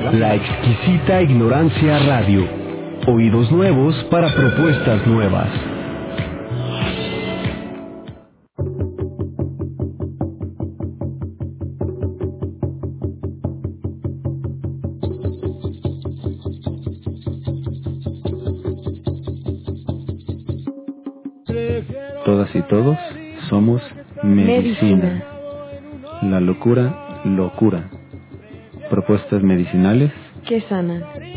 La exquisita ignorancia radio. Oídos nuevos para propuestas nuevas. Todas y todos somos medicina. La locura, locura respuestas medicinales que sanan.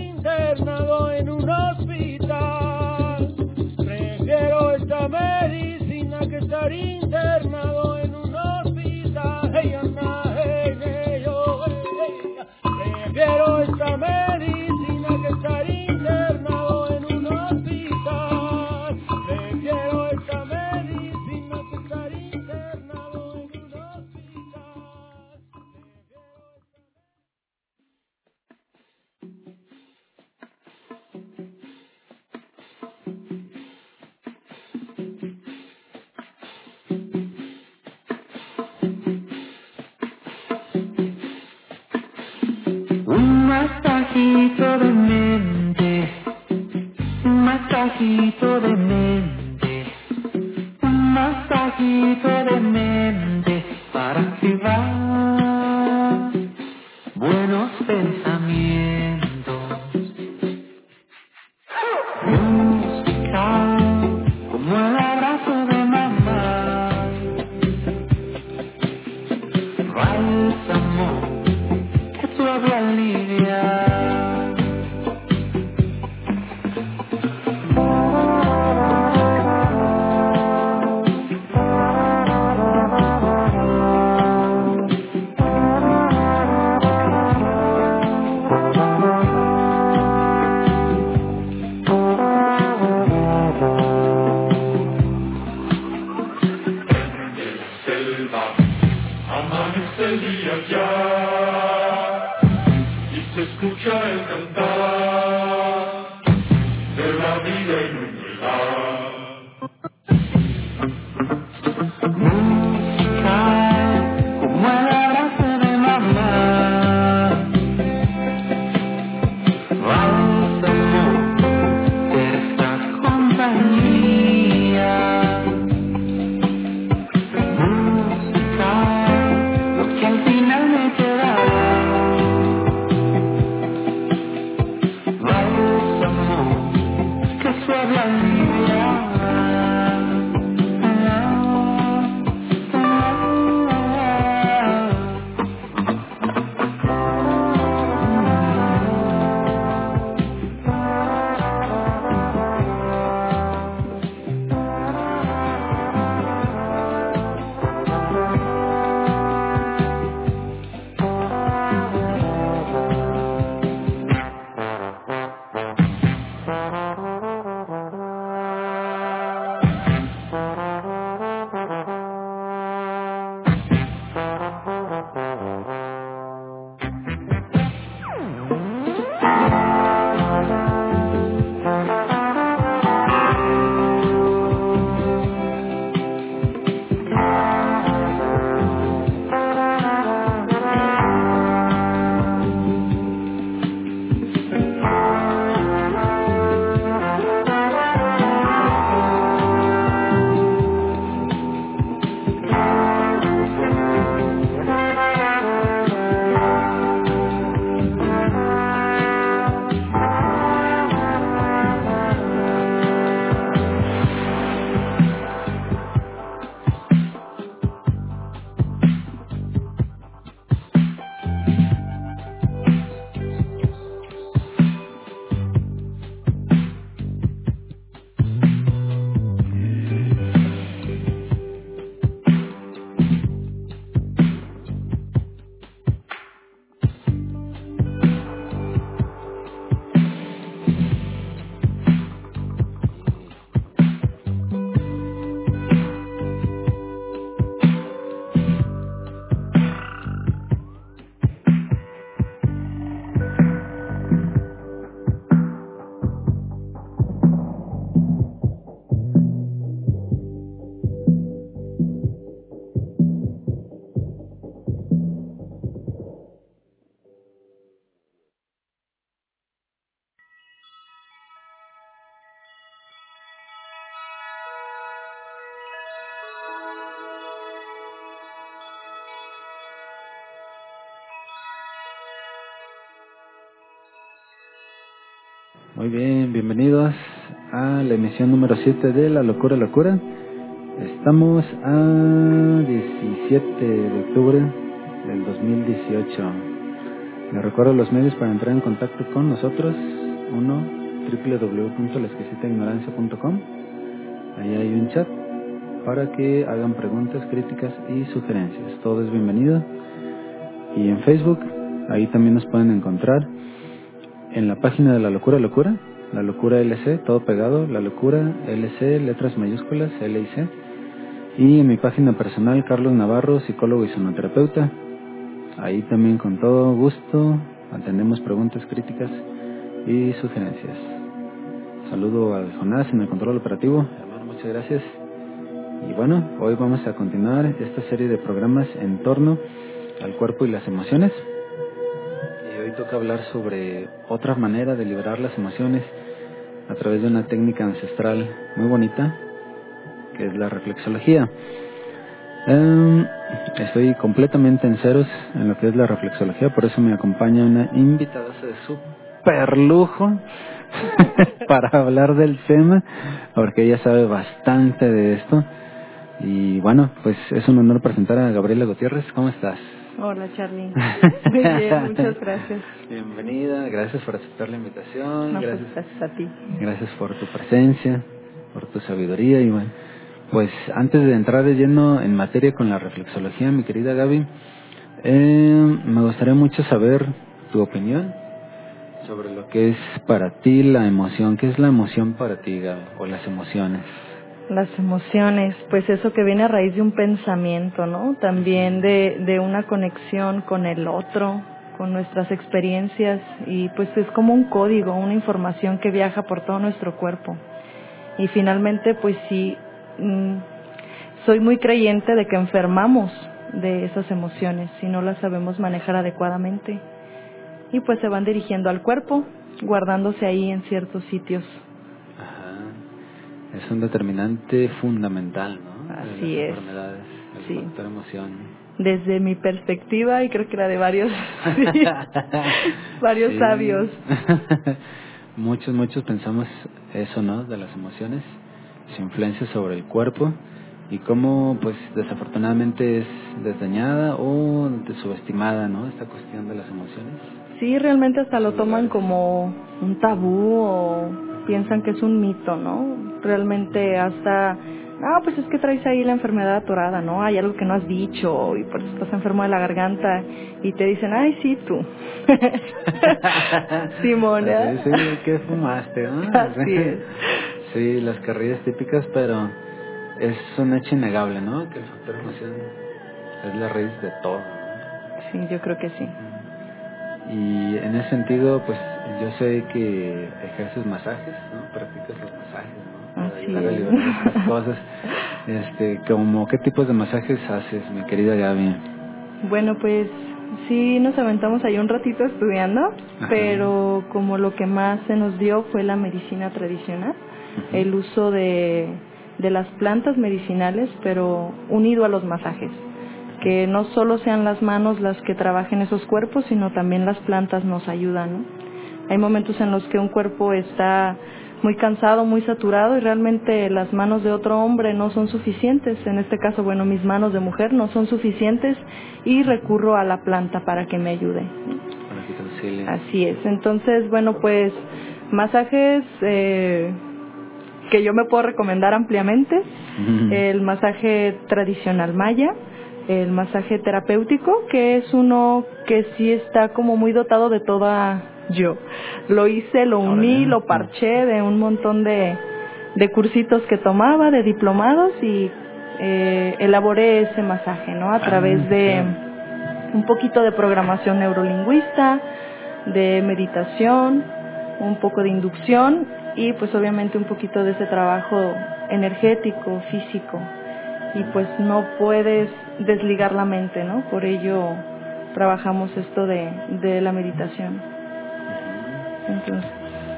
Muy bien, bienvenidos a la emisión número 7 de La Locura Locura. Estamos a 17 de octubre del 2018. Les recuerdo los medios para entrar en contacto con nosotros. Uno, www.laexquisitaignorancia.com. Ahí hay un chat para que hagan preguntas, críticas y sugerencias. Todo es bienvenido. Y en Facebook, ahí también nos pueden encontrar en la página de La Locura Locura, La Locura LC, todo pegado, La Locura LC, letras mayúsculas, L y en mi página personal, Carlos Navarro, psicólogo y sonoterapeuta. Ahí también con todo gusto atendemos preguntas, críticas y sugerencias. Saludo al Jonás en el control operativo. Hermano, muchas gracias. Y bueno, hoy vamos a continuar esta serie de programas en torno al cuerpo y las emociones toca hablar sobre otra manera de liberar las emociones a través de una técnica ancestral muy bonita, que es la reflexología. Em, estoy completamente en ceros en lo que es la reflexología, por eso me acompaña una invitada de super lujo para hablar del tema, porque ella sabe bastante de esto. Y bueno, pues es un honor presentar a Gabriela Gutiérrez. ¿Cómo estás? Hola Charlie. Muy bien, muchas gracias. Bienvenida, gracias por aceptar la invitación. Pues, gracias, gracias a ti. Gracias por tu presencia, por tu sabiduría y bueno, pues antes de entrar de lleno en materia con la reflexología, mi querida Gaby, eh, me gustaría mucho saber tu opinión sobre lo que es para ti la emoción. ¿Qué es la emoción para ti, Gaby? O las emociones. Las emociones, pues eso que viene a raíz de un pensamiento, ¿no? También de, de una conexión con el otro, con nuestras experiencias y pues es como un código, una información que viaja por todo nuestro cuerpo. Y finalmente, pues sí, mm, soy muy creyente de que enfermamos de esas emociones si no las sabemos manejar adecuadamente. Y pues se van dirigiendo al cuerpo, guardándose ahí en ciertos sitios es un determinante fundamental, ¿no? Así es. Enfermedades, el sí. factor emoción. Desde mi perspectiva y creo que la de varios, sí, varios sabios. muchos, muchos pensamos eso, ¿no? De las emociones, su influencia sobre el cuerpo y cómo, pues, desafortunadamente es desdeñada o subestimada, ¿no? Esta cuestión de las emociones. Sí, realmente hasta lo toman como un tabú o piensan que es un mito, ¿no? Realmente hasta, ah, pues es que traes ahí la enfermedad atorada, ¿no? Hay algo que no has dicho y por eso estás enfermo de la garganta y te dicen, ay, sí, tú. Simona. Sí, sí, ¿qué fumaste? ¿no? Así es. Sí, las carrillas típicas, pero es un hecho innegable, ¿no? Que el factor emoción es la raíz de todo. Sí, yo creo que sí. Y en ese sentido, pues yo sé que ejerces masajes, ¿no? Practicas los masajes, ¿no? Para Así ayudar a liberar estas cosas. Este, como, ¿qué tipos de masajes haces, mi querida Gaby? Bueno, pues sí nos aventamos ahí un ratito estudiando, Ajá. pero como lo que más se nos dio fue la medicina tradicional, el uso de, de las plantas medicinales, pero unido a los masajes. Que no solo sean las manos las que trabajen esos cuerpos, sino también las plantas nos ayudan. Hay momentos en los que un cuerpo está muy cansado, muy saturado y realmente las manos de otro hombre no son suficientes. En este caso, bueno, mis manos de mujer no son suficientes y recurro a la planta para que me ayude. Para que te. Así es. Entonces, bueno, pues masajes eh, que yo me puedo recomendar ampliamente. El masaje tradicional maya, el masaje terapéutico, que es uno que sí está como muy dotado de toda yo. Lo hice, lo uní, lo parché de un montón de, de cursitos que tomaba, de diplomados y eh, elaboré ese masaje, ¿no? A Ah, través de un poquito de programación neurolingüista, de meditación, un poco de inducción y pues obviamente un poquito de ese trabajo energético, físico. Y pues no puedes desligar la mente, ¿no? Por ello trabajamos esto de, de la meditación. Entonces,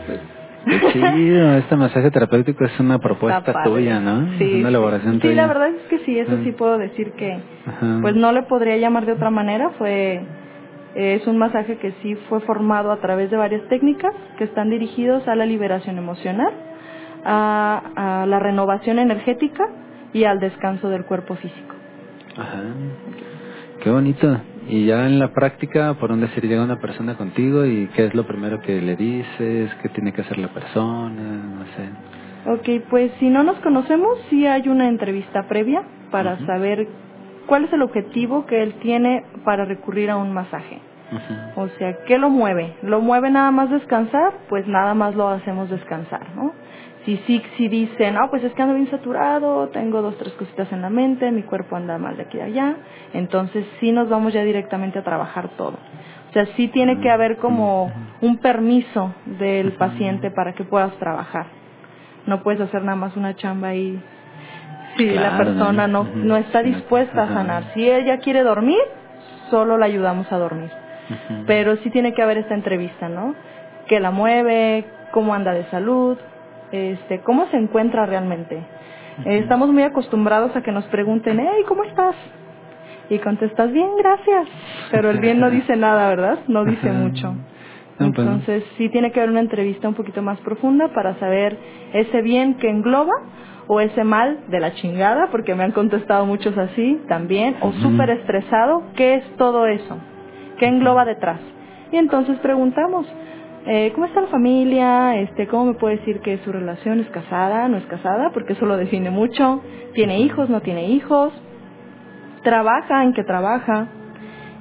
pues, Qué chido, este masaje terapéutico es una propuesta tuya, ¿no? Sí, es una elaboración sí. tuya. Sí, la verdad es que sí, eso sí Mm. puedo decir que Ajá. pues no le podría llamar de otra manera, fue Es un masaje que sí fue formado a través de varias técnicas que están dirigidos a la liberación emocional, a, a la renovación energética y al descanso del cuerpo físico. Ajá. Qué bonito. Y ya en la práctica, ¿por dónde se llega una persona contigo y qué es lo primero que le dices? ¿Qué tiene que hacer la persona? No sé. Ok, pues si no nos conocemos, sí hay una entrevista previa para saber cuál es el objetivo que él tiene para recurrir a un masaje. O sea, ¿qué lo mueve? ¿Lo mueve nada más descansar? Pues nada más lo hacemos descansar, ¿no? Si sí, si dice, no, pues es que ando bien saturado, tengo dos, tres cositas en la mente, mi cuerpo anda mal de aquí y de allá, entonces sí nos vamos ya directamente a trabajar todo. O sea, sí tiene que haber como un permiso del paciente para que puedas trabajar. No puedes hacer nada más una chamba y si la persona no, no está dispuesta a sanar. Si ella quiere dormir, solo la ayudamos a dormir pero sí tiene que haber esta entrevista, ¿no? ¿Qué la mueve? ¿Cómo anda de salud? Este, ¿Cómo se encuentra realmente? Eh, estamos muy acostumbrados a que nos pregunten, hey, ¿cómo estás? Y contestas, bien, gracias. Pero el bien no dice nada, ¿verdad? No dice mucho. Pues, Entonces sí tiene que haber una entrevista un poquito más profunda para saber ese bien que engloba o ese mal de la chingada, porque me han contestado muchos así también, o súper estresado, ¿qué es todo eso? ¿Qué engloba detrás? Y entonces preguntamos, eh, ¿cómo está la familia? Este, ¿Cómo me puede decir que su relación es casada, no es casada? Porque eso lo define mucho. ¿Tiene hijos, no tiene hijos? ¿Trabaja, en qué trabaja?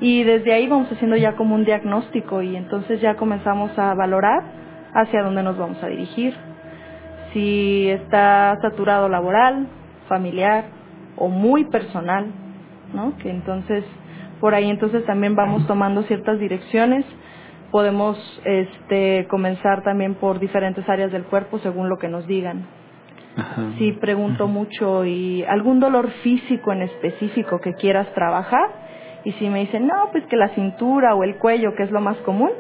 Y desde ahí vamos haciendo ya como un diagnóstico y entonces ya comenzamos a valorar hacia dónde nos vamos a dirigir. Si está saturado laboral, familiar o muy personal, ¿no? Que entonces por ahí entonces también vamos tomando ciertas direcciones. Podemos este, comenzar también por diferentes áreas del cuerpo según lo que nos digan. Ajá. Si pregunto mucho y algún dolor físico en específico que quieras trabajar y si me dicen, no, pues que la cintura o el cuello, que es lo más común,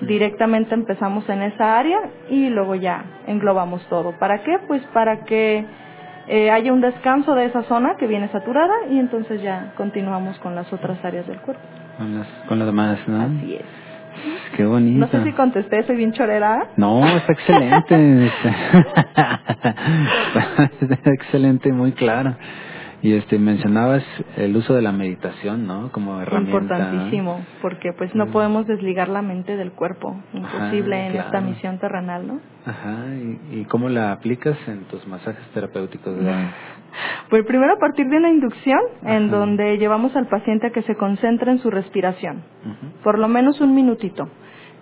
directamente empezamos en esa área y luego ya englobamos todo. ¿Para qué? Pues para que eh, haya un descanso de esa zona que viene saturada y entonces ya continuamos con las otras áreas del cuerpo. Con, las, con lo demás, ¿no? Así es. Qué bonito. No sé si contesté, soy bien chorera. No, está excelente. está excelente, muy claro. Y este mencionabas el uso de la meditación, ¿no? Como herramienta. Importantísimo, porque pues no Mm. podemos desligar la mente del cuerpo, imposible Ajá, en claro. esta misión terrenal, ¿no? Ajá, ¿y, y cómo la aplicas en tus masajes terapéuticos? de- Pues primero a partir de una inducción en donde llevamos al paciente a que se concentre en su respiración, por lo menos un minutito,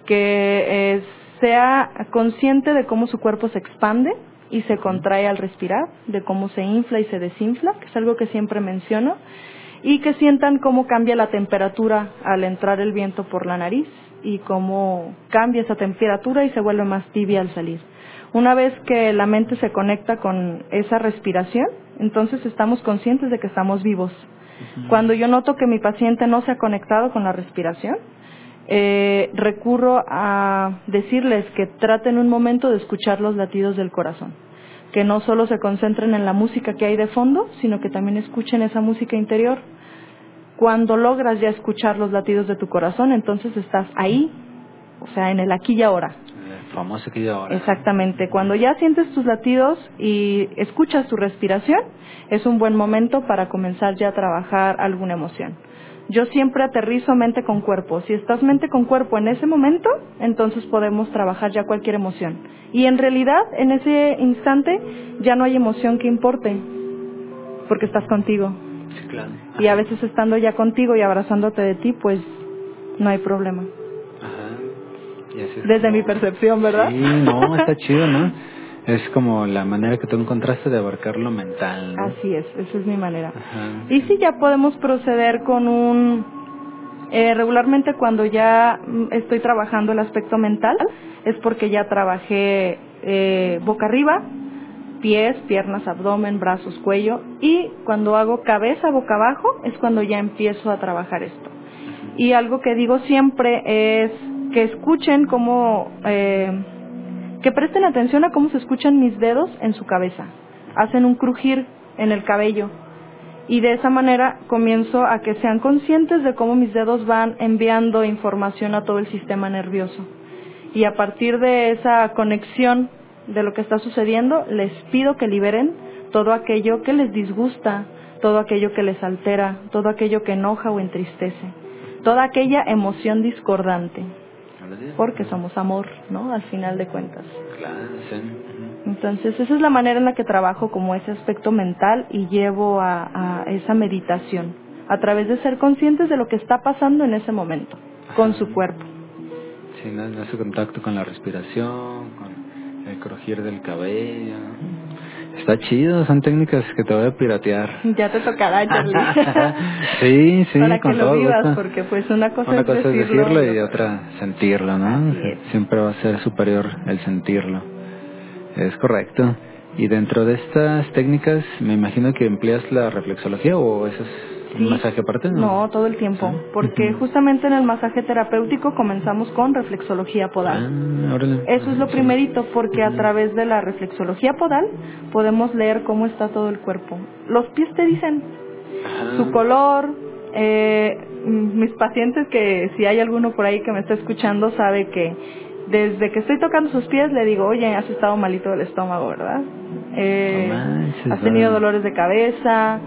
que eh, sea consciente de cómo su cuerpo se expande y se contrae al respirar, de cómo se infla y se desinfla, que es algo que siempre menciono, y que sientan cómo cambia la temperatura al entrar el viento por la nariz y cómo cambia esa temperatura y se vuelve más tibia al salir. Una vez que la mente se conecta con esa respiración, entonces estamos conscientes de que estamos vivos. Cuando yo noto que mi paciente no se ha conectado con la respiración, eh, recurro a decirles que traten un momento de escuchar los latidos del corazón, que no solo se concentren en la música que hay de fondo, sino que también escuchen esa música interior. Cuando logras ya escuchar los latidos de tu corazón, entonces estás ahí, o sea, en el aquí y ahora. Que ahora. Exactamente. Cuando ya sientes tus latidos y escuchas tu respiración, es un buen momento para comenzar ya a trabajar alguna emoción. Yo siempre aterrizo mente con cuerpo. Si estás mente con cuerpo en ese momento, entonces podemos trabajar ya cualquier emoción. Y en realidad, en ese instante, ya no hay emoción que importe, porque estás contigo. Sí, claro. Y a veces estando ya contigo y abrazándote de ti, pues no hay problema. Desde como- mi percepción, ¿verdad? Sí, no, está chido, ¿no? Es como la manera que tú encontraste de abarcar lo mental, ¿no? Así es, esa es mi manera. Ajá. Y sí, ya podemos proceder con un... eh, regularmente cuando ya mm, estoy trabajando el aspecto mental es porque ya trabajé eh, boca arriba, pies, piernas, abdomen, brazos, cuello y cuando hago cabeza boca abajo es cuando ya empiezo a trabajar esto. Y algo que digo siempre es que escuchen cómo, eh, que presten atención a cómo se escuchan mis dedos en su cabeza. Hacen un crujir en el cabello y de esa manera comienzo a que sean conscientes de cómo mis dedos van enviando información a todo el sistema nervioso. Y a partir de esa conexión de lo que está sucediendo, les pido que liberen todo aquello que les disgusta, todo aquello que les altera, todo aquello que enoja o entristece, toda aquella emoción discordante, porque somos amor, ¿no? Al final de cuentas. Entonces, esa es la manera en la que trabajo como ese aspecto mental y llevo a, a esa meditación, a través de ser conscientes de lo que está pasando en ese momento, con su cuerpo. Sí, no, no hace contacto con la respiración, con el crujir del cabello. Está chido, son técnicas que te voy a piratear. Ya te tocará, Charlie. sí, sí, Para con que lo todo vivas, gusto. porque pues una cosa, Una es, cosa es decirlo, decirlo y otra- sentirlo, ¿no? Siempre va a ser superior el sentirlo. Es correcto. Y dentro de estas técnicas, me imagino que empleas la reflexología o eso es un Sí. masaje aparte, ¿no? Todo el tiempo, Sí. porque Ujú. justamente en el masaje terapéutico comenzamos con reflexología podal. Ah, órale. Eso es lo Sí. primerito, porque a través de la reflexología podal podemos leer cómo está todo el cuerpo. Los pies te dicen Ajá. su color. Eh, mm, mis pacientes, que si hay alguno por ahí que me está escuchando, sabe que desde que estoy tocando sus pies le digo, oye, has estado malito del estómago, ¿verdad? Eh, No manches, has tenido dolores de cabeza,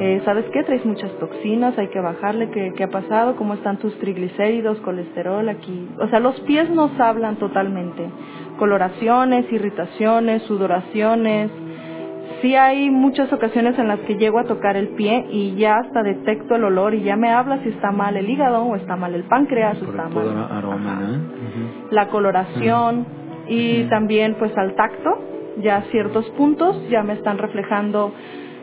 eh, ¿sabes qué? Traes muchas toxinas, hay que bajarle, ¿qué, ¿qué ha pasado? ¿Cómo están tus triglicéridos, colesterol aquí? O sea, los pies nos hablan totalmente. Coloraciones, irritaciones, sudoraciones. Sí hay muchas ocasiones en las que llego a tocar el pie y ya hasta detecto el olor y ya me habla si está mal el hígado o está mal el páncreas o está mal aroma, la coloración y también pues al tacto ya ciertos puntos ya me están reflejando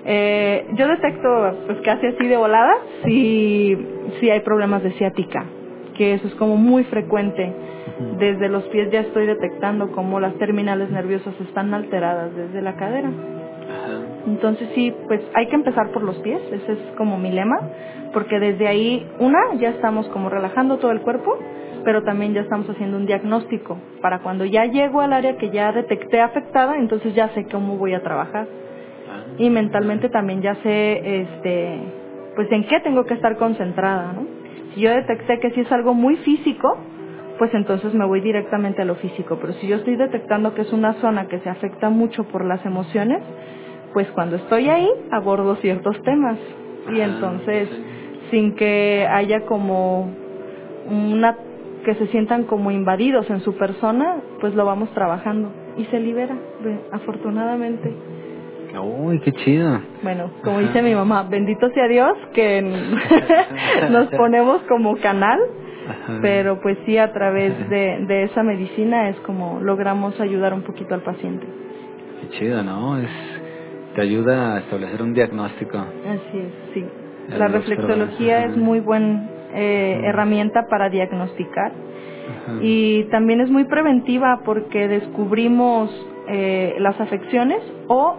eh, yo detecto pues casi así de volada si si hay problemas de ciática que eso es como muy frecuente. Desde los pies ya estoy detectando cómo las terminales nerviosas están alteradas desde la cadera. Entonces sí, pues hay que empezar por los pies, ese es como mi lema, porque desde ahí, una, ya estamos como relajando todo el cuerpo, pero también ya estamos haciendo un diagnóstico para cuando ya llego al área que ya detecté afectada, entonces ya sé cómo voy a trabajar. Ah. Y mentalmente también ya sé, este, pues en qué tengo que estar concentrada, ¿no? Si yo detecté que si es algo muy físico, pues entonces me voy directamente a lo físico. Pero si yo estoy detectando que es una zona que se afecta mucho por las emociones, pues cuando estoy ahí abordo ciertos temas. Y Ah, entonces, sin que haya como una que se sientan como invadidos en su persona, pues lo vamos trabajando y se libera, afortunadamente. Uy, qué chido. Bueno, como Ajá. dice mi mamá, bendito sea Dios que nos ponemos como canal, Ajá. pero pues sí a través de, de esa medicina es como logramos ayudar un poquito al paciente. Qué chido, ¿no? Es, te ayuda a establecer un diagnóstico. Así es, sí. La reflexología es muy buena herramienta para diagnosticar Ajá. y también es muy preventiva porque descubrimos eh, las afecciones o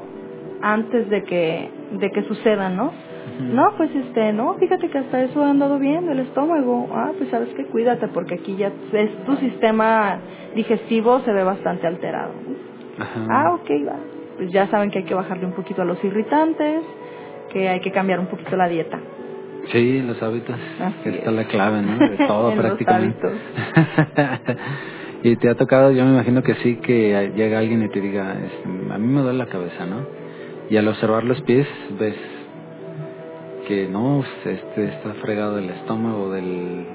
antes de que de que sucedan, ¿no? No, pues este, no, fíjate que hasta eso ha andado bien el estómago. Ah, pues sabes que cuídate porque aquí ya es, tu sistema digestivo se ve bastante alterado. Ah, ok, va. Pues ya saben que hay que bajarle un poquito a los irritantes, que hay que cambiar un poquito la dieta. Sí, los hábitos. Así está es. la clave, ¿no? De todo En prácticamente. y te ha tocado, yo me imagino que sí, que llega alguien y te diga, este, a mí me duele la cabeza, ¿no? Y al observar los pies ves que no, este está fregado del estómago, del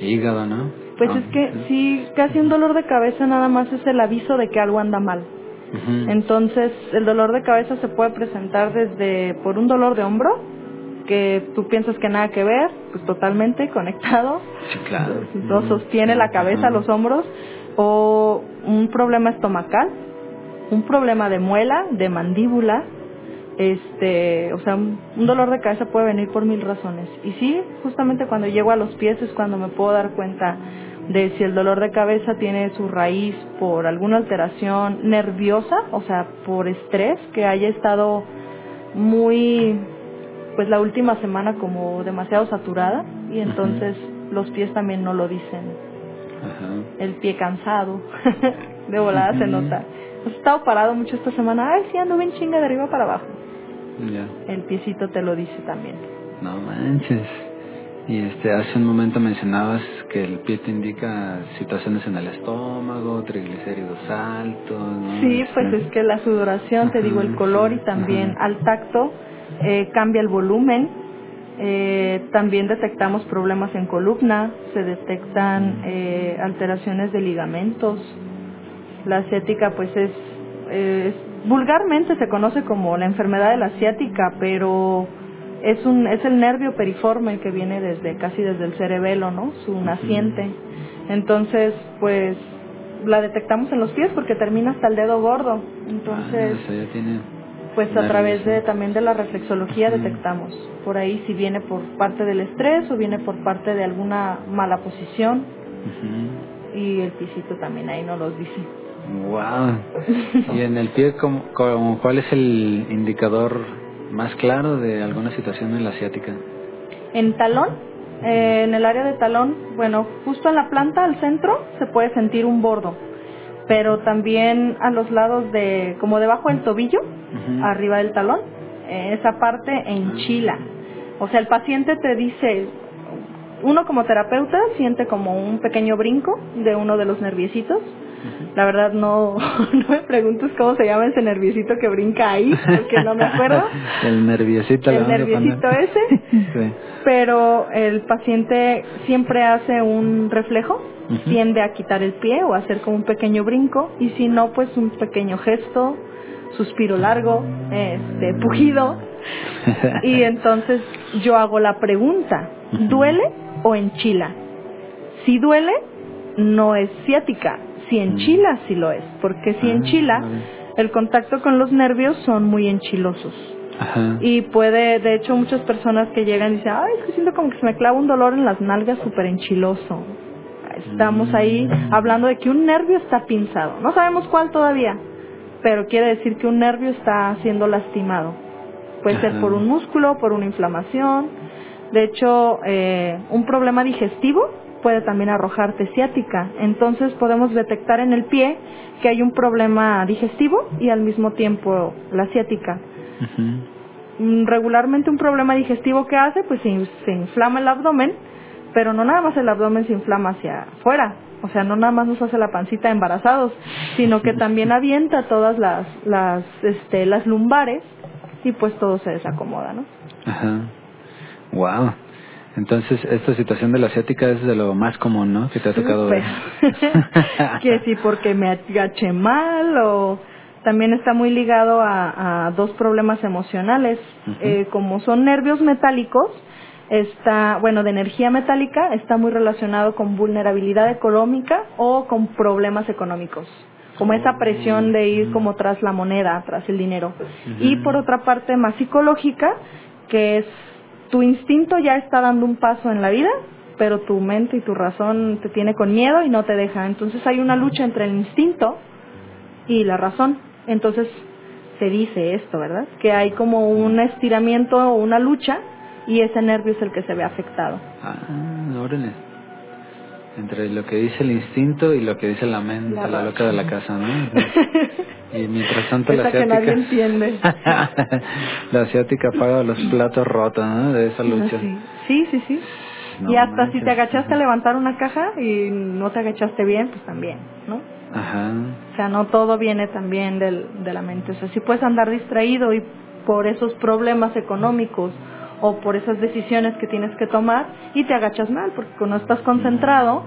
hígado, ¿no? Pues Ah, es que sí, casi un dolor de cabeza nada más es el aviso de que algo anda mal. Entonces, el dolor de cabeza se puede presentar desde por un dolor de hombro, que tú piensas que nada que ver, pues totalmente conectado, Sí, claro. Ujú. sostiene la cabeza, los hombros, o un problema estomacal, un problema de muela, de mandíbula, este, o sea, un dolor de cabeza puede venir por mil razones. Y sí, justamente cuando llego a los pies es cuando me puedo dar cuenta de si el dolor de cabeza tiene su raíz por alguna alteración nerviosa, o sea, por estrés, que haya estado muy, pues la última semana como demasiado saturada y entonces los pies también no lo dicen. Ajá. El pie cansado, de volada se nota. Has estado parado mucho esta semana, ay, sí, ando bien chinga de arriba para abajo. Ya. el piecito te lo dice también. No manches. Y este, hace un momento mencionabas que el pie te indica situaciones en el estómago, triglicéridos altos. ¿no? Sí, Este, pues es que la sudoración, te digo, el color y también al tacto eh, cambia el volumen. Eh, también detectamos problemas en columna, se detectan eh, alteraciones de ligamentos. La asiática, pues es, es- vulgarmente se conoce como la enfermedad de la asiática, pero es un es el nervio periforme que viene desde casi desde el cerebelo, ¿no? Su naciente. Entonces, pues la detectamos en los pies porque termina hasta el dedo gordo. Entonces, ah, ya tiene pues a través de ¿no? también de la reflexología detectamos por ahí si viene por parte del estrés o viene por parte de alguna mala posición y el pisito también ahí nos los dice. Wow. Y en el pie, ¿cómo- cómo- ¿cuál es el indicador más claro de alguna situación en la asiática? En talón, eh, en el área de talón, bueno, justo en la planta al centro se puede sentir un bordo, pero también a los lados de, como debajo del tobillo, arriba del talón, eh, esa parte enchila. O sea, el paciente te dice, uno como terapeuta siente como un pequeño brinco de uno de los nerviecitos. La verdad no, no me preguntes cómo se llama ese nerviecito que brinca ahí, porque no me acuerdo. el nerviosito. El poner. ese. Sí. Pero el paciente siempre hace un reflejo, tiende a quitar el pie o a hacer como un pequeño brinco y si no, pues un pequeño gesto, suspiro largo, este, pujido. Y entonces yo hago la pregunta, ¿duele o enchila? Si duele, no es ciática. Si enchila, sí lo es. Porque si Ah, enchila, vale. el contacto con los nervios son muy enchilosos. Ajá. Y puede, de hecho, muchas personas que llegan y dicen, ay, es que siento como que se me clava un dolor en las nalgas súper enchiloso. Estamos ahí hablando de que un nervio está pinzado. No sabemos cuál todavía, pero quiere decir que un nervio está siendo lastimado. Puede ser por un músculo, por una inflamación. De hecho, eh, un problema digestivo puede también arrojarte ciática. Entonces podemos detectar en el pie que hay un problema digestivo y al mismo tiempo la ciática. Regularmente un problema digestivo que hace, pues se, in- se inflama el abdomen, pero no nada más el abdomen se inflama hacia afuera, o sea, no nada más nos hace la pancita embarazados, sino que también avienta todas las, las, este, las lumbares y pues todo se desacomoda, ¿no? Ajá. Wow. Entonces, esta situación de la asiática es de lo más común, ¿no? Que te ha tocado ver. Súper. que sí, porque me agaché mal o también está muy ligado a, a dos problemas emocionales. Eh, como son nervios metálicos, está, bueno, de energía metálica, está muy relacionado con vulnerabilidad económica o con problemas económicos. Como esa presión de ir como tras la moneda, tras el dinero. Y por otra parte, más psicológica, que es tu instinto ya está dando un paso en la vida, pero tu mente y tu razón te tiene con miedo y no te deja. Entonces hay una lucha entre el instinto y la razón. Entonces se dice esto, ¿verdad? Que hay como un estiramiento o una lucha y ese nervio es el que se ve afectado. Ah, órale. Entre lo que dice el instinto y lo que dice la mente, La la, loca de la casa, ¿no? Y mientras tanto la Esa que asiática... nadie entiende. la asiática paga los platos rotos, ¿no? De esa lucha. Sí, sí, sí. sí. No y hasta si manches. te agachaste a levantar una caja y no te agachaste bien, pues también, ¿no? Ajá. O sea, no todo viene también del, de la mente. O sea, si puedes andar distraído y por esos problemas económicos o por esas decisiones que tienes que tomar y te agachas mal, porque cuando estás concentrado,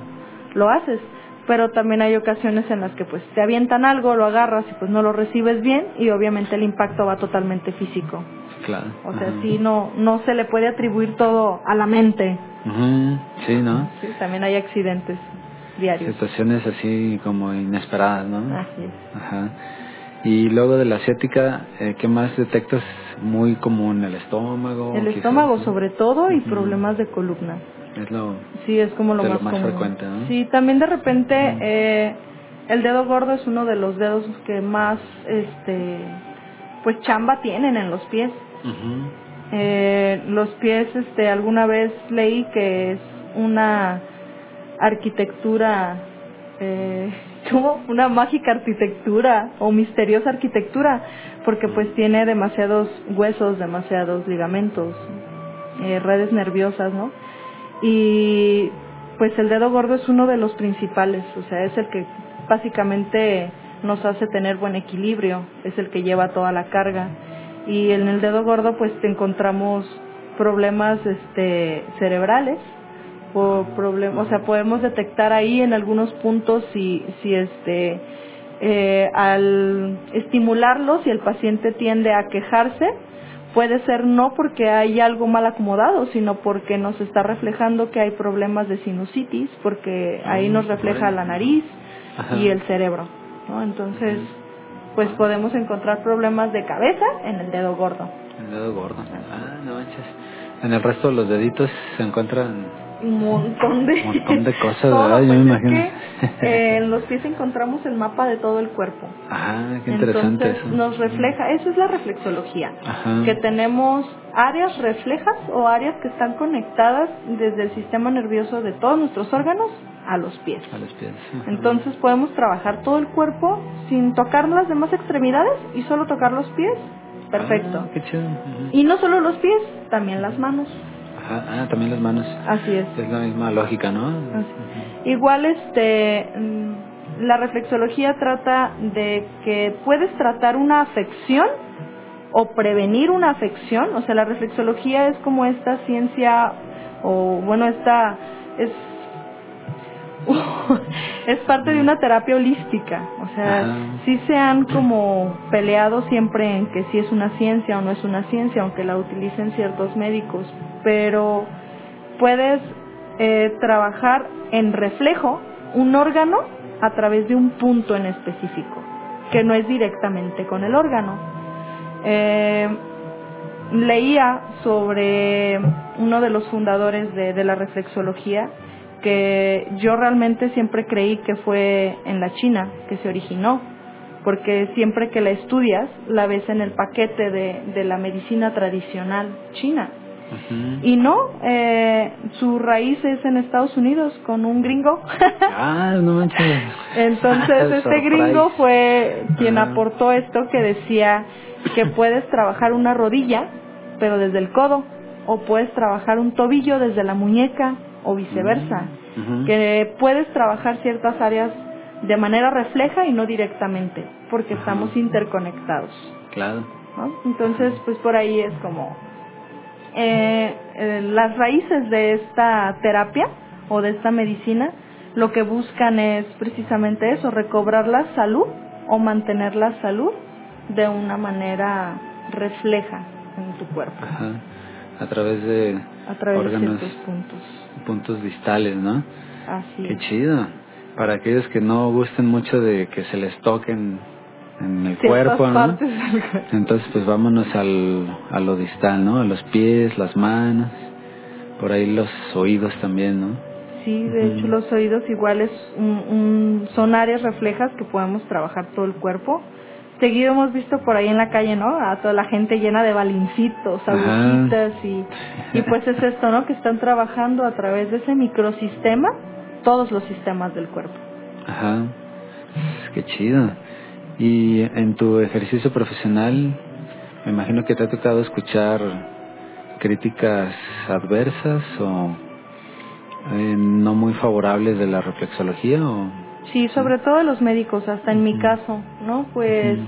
lo haces. Pero también hay ocasiones en las que pues te avientan algo, lo agarras y pues no lo recibes bien y obviamente el impacto va totalmente físico. Claro. O sea, Ajá. sí, no, no se le puede atribuir todo a la mente. Ujú, Sí, ¿no? Sí, también hay accidentes diarios. Situaciones así como inesperadas, ¿no? Así es. Ajá. Y luego de la asiática, eh, ¿qué más detectas muy común? ¿El estómago? El quizás, estómago sobre todo y problemas de columna. Es lo... Sí, es como lo más, común. frecuente, ¿no? Sí, también de repente eh, el dedo gordo es uno de los dedos que más, este, pues chamba tienen en los pies. Eh, los pies, este, alguna vez leí que es una arquitectura eh, tuvo una mágica arquitectura o misteriosa arquitectura, porque pues tiene demasiados huesos, demasiados ligamentos, eh, redes nerviosas, ¿no? Y pues el dedo gordo es uno de los principales, o sea, es el que básicamente nos hace tener buen equilibrio, es el que lleva toda la carga. Y en el dedo gordo pues encontramos problemas este cerebrales o problemas, o sea, podemos detectar ahí en algunos puntos si si este eh, al estimularlo, si el paciente tiende a quejarse, puede ser no porque hay algo mal acomodado, sino porque nos está reflejando que hay problemas de sinusitis, porque ahí nos refleja la nariz y el cerebro, ¿no? Entonces, pues podemos encontrar problemas de cabeza en el dedo gordo. El dedo gordo. Ah, no manches. En el resto de los deditos se encuentran Un montón de, Un montón de cosas, ¿verdad? Yo pues, me es imagino. que, eh, en los pies encontramos el mapa de todo el cuerpo. Ah, qué interesante Entonces eso. nos refleja, eso es la reflexología, Ajá. que tenemos áreas reflejas o áreas que están conectadas desde el sistema nervioso de todos nuestros órganos a los pies. A los pies. Ajá. Entonces podemos trabajar todo el cuerpo sin tocar las demás extremidades y solo tocar los pies. Perfecto. Ah, qué chido. Ujú. Y no solo los pies, también las manos. Ajá. Ah, también las manos. Así es. Es la misma lógica, ¿no? Así. Igual este mm, la reflexología trata de que puedes tratar una afección o prevenir una afección, o sea, la reflexología es como esta ciencia o bueno, esta es es parte de una terapia holística, o sea, Ajá. sí se han como peleado siempre en que si es una ciencia o no es una ciencia, aunque la utilicen ciertos médicos, pero puedes eh, trabajar en reflejo un órgano a través de un punto en específico, que no es directamente con el órgano. Eh, leía sobre uno de los fundadores de, la reflexología que yo realmente siempre creí que fue en la China que se originó, porque siempre que la estudias la ves en el paquete de la medicina tradicional china. Y no, eh, su raíz es en Estados Unidos con un gringo. Ah, no manches. Entonces este Surprise. gringo fue quien aportó esto que decía que puedes trabajar una rodilla, pero desde el codo, o puedes trabajar un tobillo desde la muñeca, o viceversa. Ujú. Que puedes trabajar ciertas áreas de manera refleja y no directamente, porque estamos interconectados. Claro. ¿no? Entonces, pues por ahí es como eh, eh, las raíces de esta terapia o de esta medicina, lo que buscan es precisamente eso, recobrar la salud o mantener la salud de una manera refleja en tu cuerpo, Ajá. A través de a través órganos, de puntos. puntos distales, ¿no? Así Qué es. chido. Para aquellos que no gusten mucho de que se les toquen en el cuerpo, ¿no? Entonces, pues vámonos al, a lo distal, ¿no? A los pies, las manos, por ahí los oídos también, ¿no? Sí, de hecho los oídos igual es un- un- son áreas reflejas que podemos trabajar todo el cuerpo. Seguido hemos visto por ahí en la calle, ¿no? A toda la gente llena de balincitos, agujitas y, y pues es esto, ¿no? Que están trabajando a través de ese microsistema todos los sistemas del cuerpo. Ajá. Qué chido. Y en tu ejercicio profesional, me imagino que te ha tocado escuchar críticas adversas o eh, no muy favorables de la reflexología o Sí, sobre todo de los médicos, hasta en mi caso, ¿no? Pues.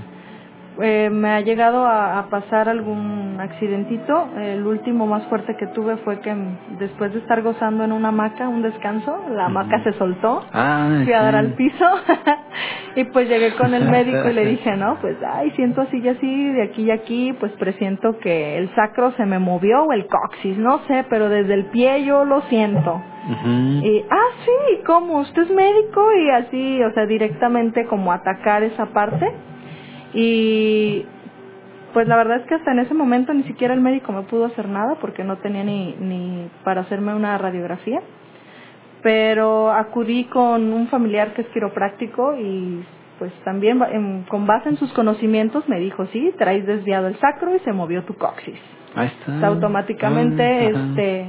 Eh, me ha llegado a, a pasar algún accidentito. El último más fuerte que tuve fue que después de estar gozando en una hamaca, un descanso, la hamaca se soltó. Ah, Fui a dar sí. al piso y pues llegué con el médico y le dije, no, pues, ay, siento así y así, de aquí y aquí, pues presiento que el sacro se me movió o el coxis, no sé, pero desde el pie yo lo siento. Y, ah, sí, ¿cómo? ¿Usted es médico? Y así, o sea, directamente como atacar esa parte. Y pues la verdad es que hasta en ese momento ni siquiera el médico me pudo hacer nada porque no tenía ni, ni para hacerme una radiografía. Pero acudí con un familiar que es quiropráctico y pues también en- con base en sus conocimientos me dijo, sí, traes desviado el sacro y se movió tu coxis. Ahí está. O sea, automáticamente Ah, este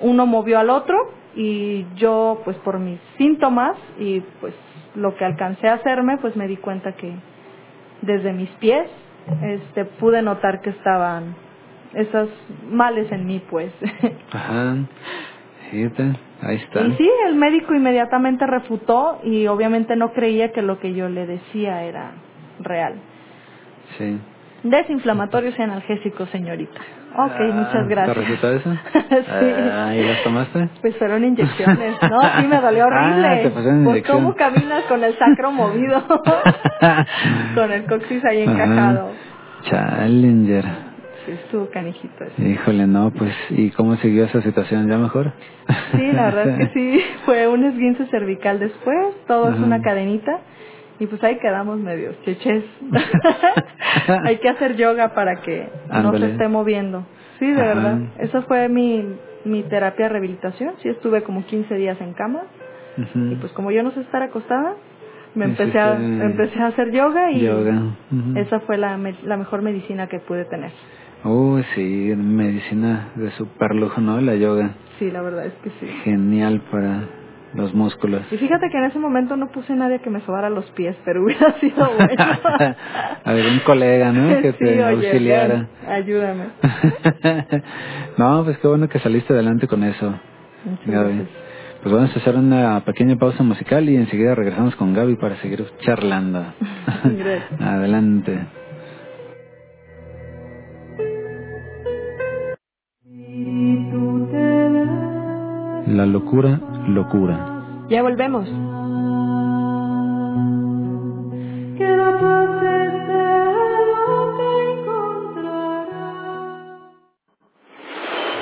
uno movió al otro y yo pues por mis síntomas y pues lo que alcancé a hacerme pues me di cuenta que desde mis pies este pude notar que estaban esos males en mí pues Ajá. Ahí está. y sí el médico inmediatamente refutó y obviamente no creía que lo que yo le decía era real Sí. desinflamatorios y analgésicos señorita ok Ah, muchas gracias ¿Te recetó eso? sí Ah, ¿Y las tomaste? Pues fueron inyecciones, ¿no? Sí, me dolió horrible. Ah, te pusieron pues inyección. cómo caminas con el sacro movido, con el coxis ahí Ajá. encajado. Challenger. Sí, estuvo canijito eso. Híjole, no, pues, ¿y cómo siguió esa situación? ¿Ya mejor? Sí, la verdad es que sí, fue un esguince cervical después, todo es una cadenita. Y pues ahí quedamos medios cheches. Hay que hacer yoga para que no se esté moviendo. Sí, de Ajá. verdad. Esa fue mi, mi terapia de rehabilitación. Sí, estuve como 15 días en cama. Y pues como yo no sé estar acostada, me empecé a, empecé a hacer yoga y Yoga. Esa fue la, la mejor medicina que pude tener. Uy, sí, medicina de super lujo, ¿no? La yoga. Sí, la verdad es que sí. Genial para los músculos. Y fíjate que en ese momento no puse nadie que me sobara los pies, pero hubiera sido bueno. A ver, un colega, ¿no? Que Sí, te oye, auxiliara. ven, ayúdame. no, pues qué bueno que saliste adelante con eso, Gaby. Pues vamos a hacer una pequeña pausa musical y enseguida regresamos con Gaby para seguir charlando. Adelante. La locura, locura. Ya volvemos.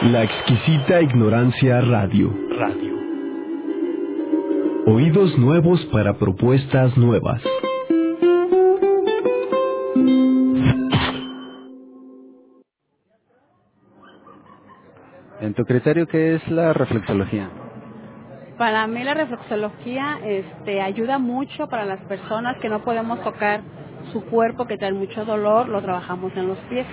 La exquisita ignorancia radio. Radio. Oídos nuevos para propuestas nuevas. En tu criterio, ¿qué es la reflexología? Para mí la reflexología este, ayuda mucho para las personas que no podemos tocar su cuerpo, que traen mucho dolor, lo trabajamos en los pies.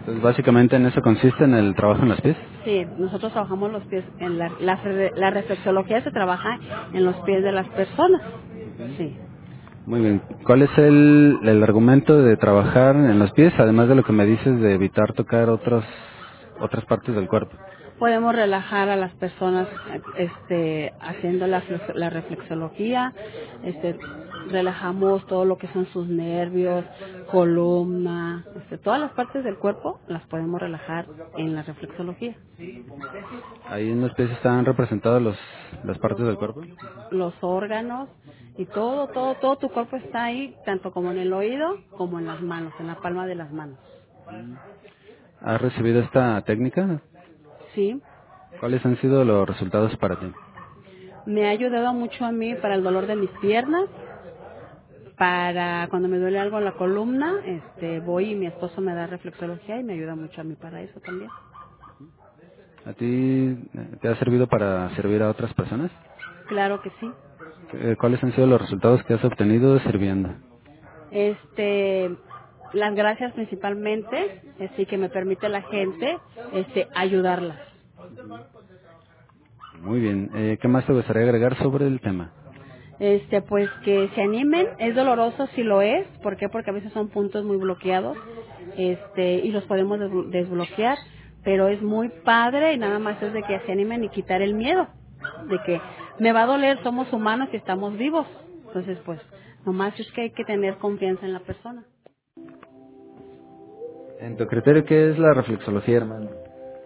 Entonces, básicamente en eso consiste en el trabajo en los pies. Sí, nosotros trabajamos los pies. En la, la, re- la reflexología se trabaja en los pies de las personas. Sí. Muy bien. ¿Cuál es el, el argumento de trabajar en los pies, además de lo que me dices de evitar tocar otros, otras partes del cuerpo? Podemos relajar a las personas este, haciendo la, la reflexología, este, relajamos todo lo que son sus nervios, columna, este, todas las partes del cuerpo las podemos relajar en la reflexología. Ahí en los pies están representados los, las partes del cuerpo. Los órganos y todo, todo, todo tu cuerpo está ahí, tanto como en el oído como en las manos, en la palma de las manos. ¿Has recibido esta técnica? Sí, ¿Cuáles han sido los resultados para ti? me ha ayudado mucho a mí para el dolor de mis piernas, para cuando me duele algo en la columna, este, voy y mi esposo me da reflexología y me ayuda mucho a mí para eso también. ¿A ti eh, te ha servido para servir a otras personas? Claro que sí. Eh, ¿Cuáles han sido los resultados que has obtenido sirviendo? Este, las gracias principalmente, así que me permite la gente, este, ayudarlas. Muy bien. Eh, ¿Qué más te gustaría agregar sobre el tema? Este, pues que se animen, es doloroso si lo es, ¿por qué? Porque a veces son puntos muy bloqueados, este, y los podemos desblo- desbloquear, pero es muy padre y nada más es de que se animen y quitar el miedo, de que me va a doler, somos humanos y estamos vivos, entonces pues, nomás es que hay que tener confianza en la persona. En tu criterio, ¿qué es la reflexología, hermano?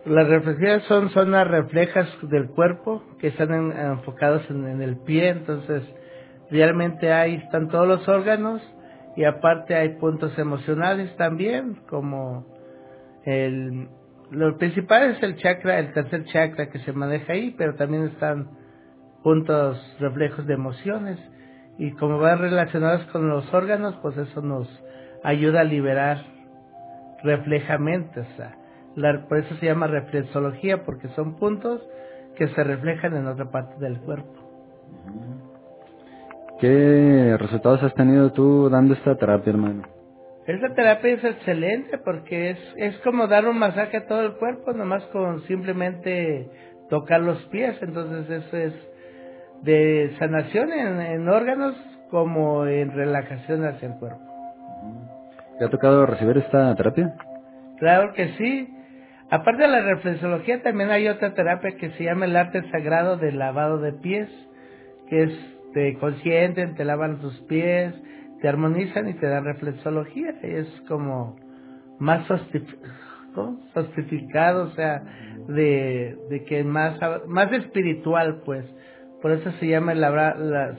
Las reflexiones son zonas reflejas del cuerpo que están en- enfocados en, en el pie, entonces realmente ahí están todos los órganos y aparte hay puntos emocionales también, como el, lo principal es el chakra, el tercer chakra que se maneja ahí, pero también están puntos reflejos de emociones y como van relacionados con los órganos, pues eso nos ayuda a liberar reflejamente, o sea, la- por eso se llama reflexología, porque son puntos que se reflejan en otra parte del cuerpo. ¿Qué resultados has tenido tú dando esta terapia, hermano? Esta terapia es excelente porque es, es como dar un masaje a todo el cuerpo, nomás con simplemente tocar los pies. Entonces eso es de sanación en, en órganos como en relajación hacia el cuerpo. ¿Te ha tocado recibir esta terapia? Claro que sí. Aparte de la reflexología, también hay otra terapia que se llama el arte sagrado del lavado de pies, que es te consienten, te lavan tus pies, te armonizan y te dan reflexología. Es como más sostificado, o sea, de, que más, más espiritual, pues. Por eso se llama el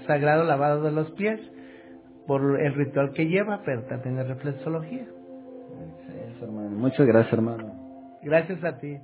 sagrado lavado de los pies, por el ritual que lleva, pero también es reflexología. Excelso, hermano. Muchas gracias, hermano. Gracias a ti.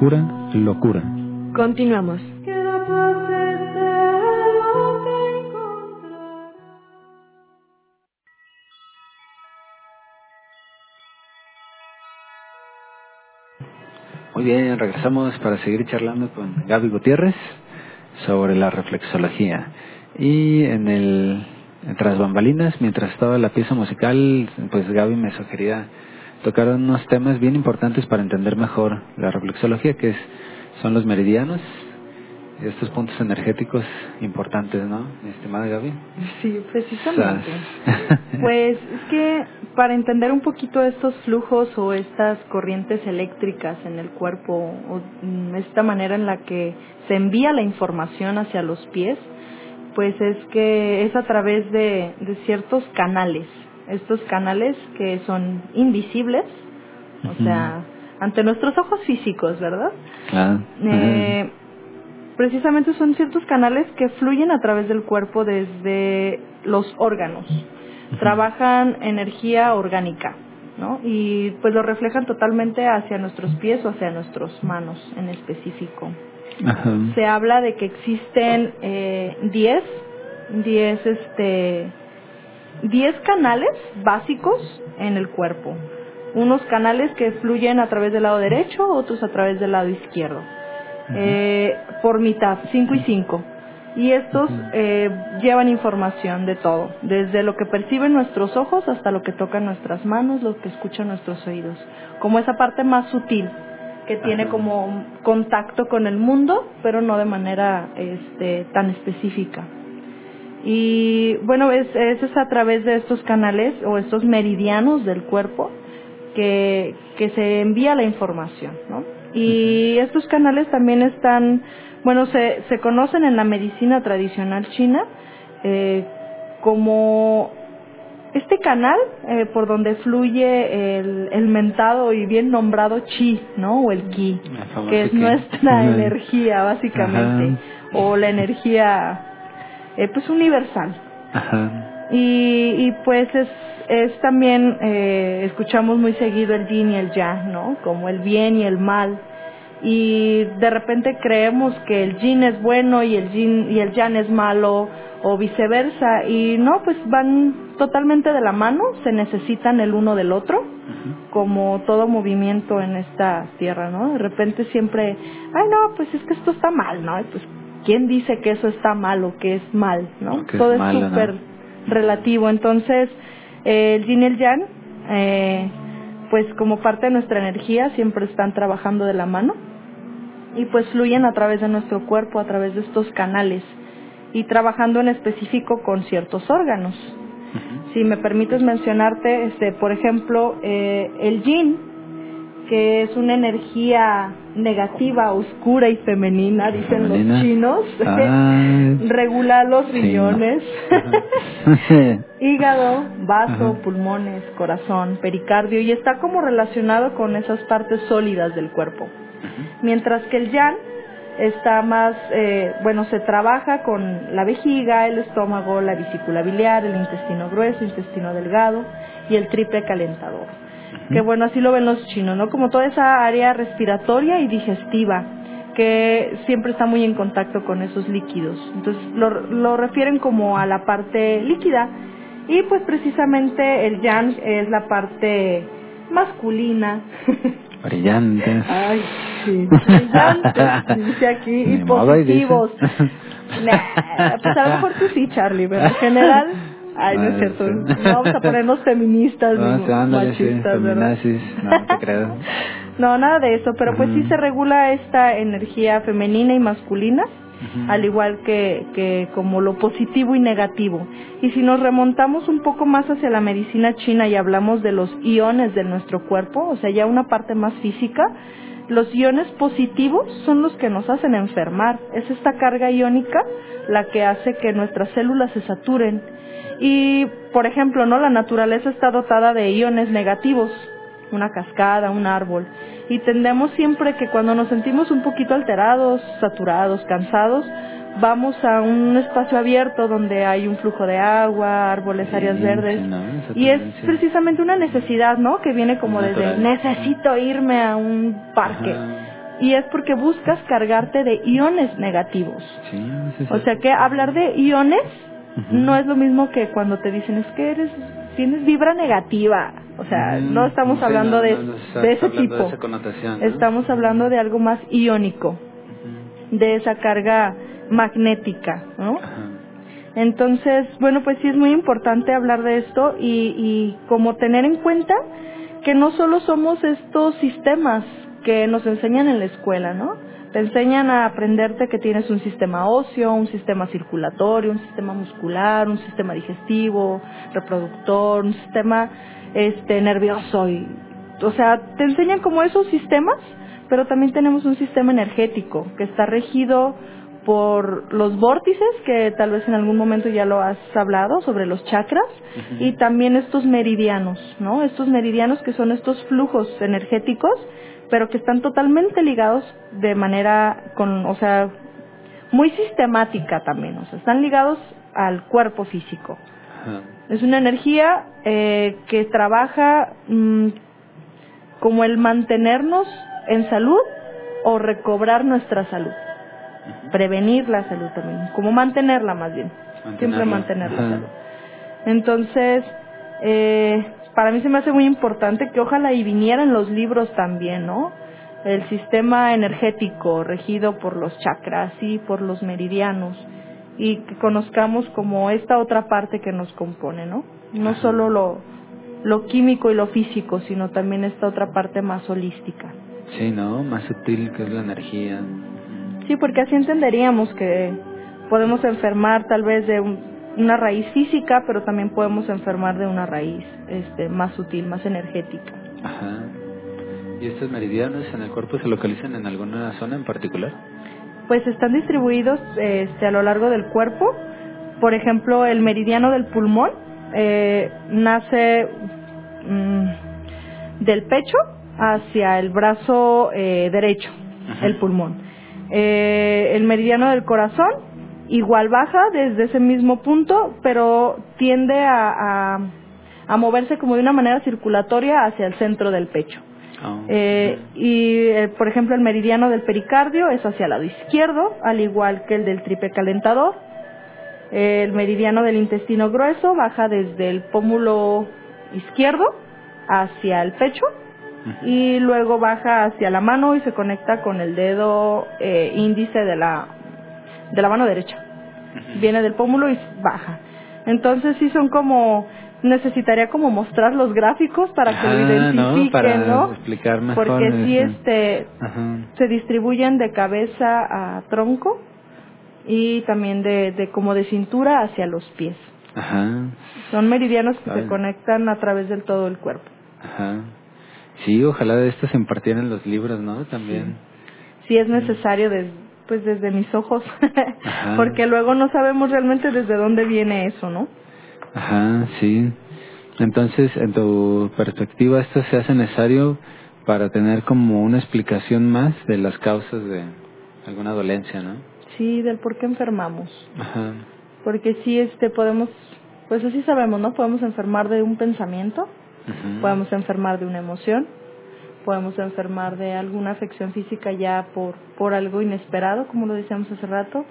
Locura, locura. Continuamos. Muy bien, regresamos para seguir charlando con Gaby Gutiérrez sobre la reflexología. Y en el en tras bambalinas, mientras estaba la pieza musical, pues Gaby me sugería tocar unos temas bien importantes para entender mejor la reflexología, que es, son los meridianos, y estos puntos energéticos importantes, ¿no, mi estimada Gaby? Sí, precisamente. Pues es que para entender un poquito estos flujos o estas corrientes eléctricas en el cuerpo, o mm, esta manera en la que se envía la información hacia los pies, pues es que es a través de, de ciertos canales. Estos canales que son invisibles, o sea, ante nuestros ojos físicos, ¿verdad? Eh, precisamente son ciertos canales que fluyen a través del cuerpo desde los órganos. Trabajan energía orgánica, ¿no? Y pues lo reflejan totalmente hacia nuestros pies o hacia nuestras manos en específico. Ajá. Se habla de que existen eh, 10, 10 este 10 canales básicos en el cuerpo. Unos canales que fluyen a través del lado derecho, otros a través del lado izquierdo. Eh, por mitad, 5 y 5. Y estos eh, llevan información de todo, desde lo que perciben nuestros ojos hasta lo que tocan nuestras manos, lo que escuchan nuestros oídos, como esa parte más sutil que tiene Ajá. como contacto con el mundo, pero no de manera este, tan específica. Y bueno, es, es, es a través de estos canales o estos meridianos del cuerpo que, que se envía la información, ¿no? Y estos canales también están, bueno, se, se conocen en la medicina tradicional china eh, como este canal eh, por donde fluye el, el mentado y bien nombrado chi, ¿no? O el ki, que es nuestra energía básicamente, o la energía eh, pues universal. Ajá. Y, y pues es, es también, eh, escuchamos muy seguido el yin y el yang, ¿no? Como el bien y el mal. Y de repente creemos que el yin es bueno y el yin y el yang es malo o viceversa. Y no, pues van totalmente de la mano, se necesitan el uno del otro, como todo movimiento en esta tierra, ¿no? De repente siempre, ay no, pues es que esto está mal, ¿no? Y pues, ¿quién dice que eso está mal o que es mal, ¿no? Que todo es súper relativo. Entonces, eh, el yin y el yang, eh, pues como parte de nuestra energía, siempre están trabajando de la mano y pues fluyen a través de nuestro cuerpo, a través de estos canales y trabajando en específico con ciertos órganos. Si me permites mencionarte, este, por ejemplo, eh, el yin, que es una energía negativa, oscura y femenina, dicen Femenina. los chinos, Ah. regula los riñones, hígado, vaso, Ajá. pulmones, corazón, pericardio y está como relacionado con esas partes sólidas del cuerpo. Mientras que el yang está más, eh, bueno, se trabaja con la vejiga, el estómago, la vesícula biliar, el intestino grueso, intestino delgado y el triple calentador. Que bueno, así lo ven los chinos, ¿no? Como toda esa área respiratoria y digestiva que siempre está muy en contacto con esos líquidos. Entonces lo, lo refieren como a la parte líquida y pues precisamente el yang es la parte masculina. Brillantes. Ay, sí, brillantes, dice aquí, y positivos. Nah, pues a lo mejor tú sí, Charlie, pero en general, ay, no es cierto, no vamos a ponernos feministas sí, machistas, ¿verdad? no, te creo. No, nada de eso, pero pues sí se regula esta energía femenina y masculina, al igual que, que como lo positivo y negativo. Y si nos remontamos un poco más hacia la medicina china y hablamos de los iones de nuestro cuerpo, o sea, ya una parte más física, los iones positivos son los que nos hacen enfermar. Es esta carga iónica la que hace que nuestras células se saturen. Y, por ejemplo, ¿no? La naturaleza está dotada de iones negativos, una cascada, un árbol. Y tendemos siempre que cuando nos sentimos un poquito alterados, saturados, cansados, vamos a un espacio abierto donde hay un flujo de agua, árboles, áreas verdes. no, y es precisamente una necesidad, ¿no? Que viene como desde necesito irme a un parque. Ajá. Y es porque buscas cargarte de iones negativos. Sí. O sea que hablar de iones No es lo mismo que cuando te dicen es que eres tienes vibra negativa. O sea, Ujú. no estamos hablando no, de, no, ese hablando tipo. de esa connotación, ¿no? Estamos hablando de algo más iónico, de esa carga magnética, ¿no? Entonces, bueno, pues sí es muy importante hablar de esto y, y como tener en cuenta que no solo somos estos sistemas que nos enseñan en la escuela, ¿no? Te enseñan a aprenderte que tienes un sistema óseo, un sistema circulatorio, un sistema muscular, un sistema digestivo, reproductor, un sistema este nervioso y o sea, te enseñan como esos sistemas, pero también tenemos un sistema energético que está regido por los vórtices, que tal vez en algún momento ya lo has hablado sobre los chakras, y también estos meridianos, ¿no? Estos meridianos que son estos flujos energéticos pero que están totalmente ligados de manera con, o sea, muy sistemática también, o sea, están ligados al cuerpo físico. Ajá. Es una energía eh, que trabaja mm, como el mantenernos en salud o recobrar nuestra salud. Prevenir la salud también, como mantenerla más bien. Siempre mantener la salud. Entonces, eh, para mí se me hace muy importante que ojalá y vinieran los libros también, ¿no? El sistema energético regido por los chakras y por los meridianos y que conozcamos como esta otra parte que nos compone, ¿no? No solo lo, lo químico y lo físico, sino también esta otra parte más holística. Sí, ¿no? Más sutil que es la energía. Sí, porque así entenderíamos que podemos enfermar tal vez de un- una raíz física, pero también podemos enfermar de una raíz este, más sutil, más energética. Ajá. ¿Y estos meridianos en el cuerpo se localizan en alguna zona en particular? Pues están distribuidos este, a lo largo del cuerpo. Por ejemplo, el meridiano del pulmón eh, nace mm, del pecho hacia el brazo eh, derecho, Ajá. el pulmón. Eh, el meridiano del corazón igual baja desde ese mismo punto, pero tiende a, a, a moverse como de una manera circulatoria hacia el centro del pecho. Oh. Eh, y, eh, por ejemplo, el meridiano del pericardio es hacia el lado izquierdo, al igual que el del tripe calentador. El meridiano del intestino grueso baja desde el pómulo izquierdo hacia el pecho y luego baja hacia la mano y se conecta con el dedo eh, índice de la, de la mano derecha. Viene del pómulo y baja. Entonces sí son como, necesitaría como mostrar los gráficos para que lo identifiquen, ¿no? Para ¿no? explicar mejor. Porque sí, este, Ajá. se distribuyen de cabeza a tronco y también de, de como de cintura hacia los pies. Ajá. Son meridianos que se conectan a través del todo el cuerpo. Ajá. Sí, ojalá de esto se impartieran los libros, ¿no? También. Si es necesario, des- pues desde mis ojos, porque luego no sabemos realmente desde dónde viene eso, ¿no? Ajá, sí. Entonces, en tu perspectiva, esto se hace necesario para tener como una explicación más de las causas de alguna dolencia, ¿no? Sí, del por qué enfermamos. Ajá. Porque sí, este, podemos, pues así sabemos, ¿no? Podemos enfermar de un pensamiento, podemos enfermar de una emoción, podemos enfermar de alguna afección física ya por, por algo inesperado, como lo decíamos hace rato,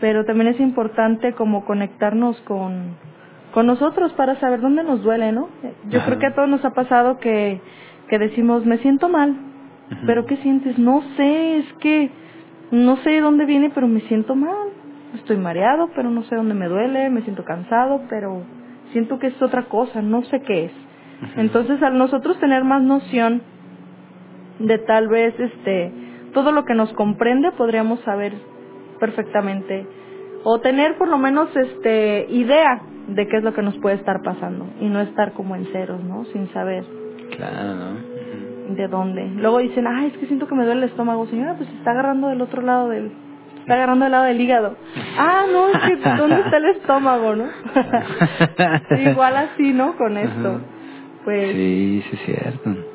pero también es importante como conectarnos con, con nosotros para saber dónde nos duele, ¿no? Yo Ajá. creo que a todos nos ha pasado que, que decimos, me siento mal, pero ¿qué sientes? No sé, es que no sé de dónde viene, pero me siento mal. Estoy mareado, pero no sé dónde me duele, me siento cansado, pero siento que es otra cosa, no sé qué es. Entonces, al nosotros tener más noción de tal vez este todo lo que nos comprende, podríamos saber perfectamente o tener por lo menos este idea de qué es lo que nos puede estar pasando y no estar como en ceros, ¿no? Sin saber Claro, ¿no? De dónde. Luego dicen, "Ay, es que siento que me duele el estómago." Señora, pues se está agarrando del otro lado del está agarrando del lado del hígado. Ah, no, es que ¿dónde está el estómago, no? Igual así, ¿no? Con esto. Pues Sí, sí es cierto.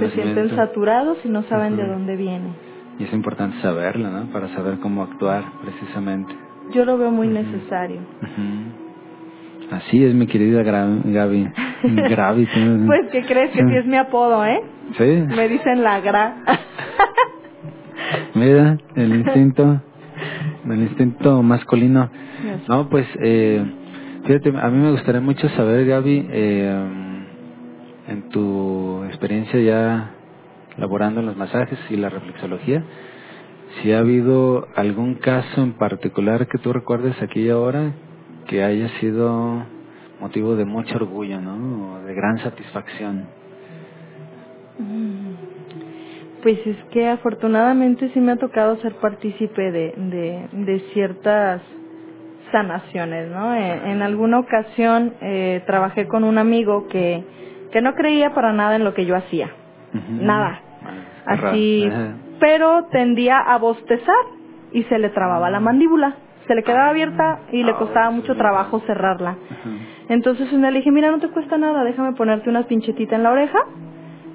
Se sienten saturados y no saben de Ujú. dónde viene. Y es importante saberlo, ¿no? Para saber cómo actuar, precisamente. Yo lo veo muy necesario. Ujú. Así es, mi querida Gra- Gaby. Gaby, Pues, ¿qué crees que sí es mi apodo, eh? Sí, Me dicen la gra. mira, el instinto, el instinto masculino. No, pues, eh, fíjate, a mí me gustaría mucho saber, Gaby, eh, en tu experiencia ya laborando en los masajes y la reflexología, si ha habido algún caso en particular que tú recuerdes aquí y ahora que haya sido motivo de mucho orgullo, ¿no? O de gran satisfacción. Pues es que afortunadamente sí me ha tocado ser partícipe de, de, de ciertas sanaciones, ¿no? En, en alguna ocasión eh, trabajé con un amigo que, que no creía para nada en lo que yo hacía, nada, Ah, así, pero tendía a bostezar y se le trababa la mandíbula, se le quedaba abierta y le costaba mucho trabajo cerrarla. Entonces un día le dije, mira, no te cuesta nada, déjame ponerte una pinchetita en la oreja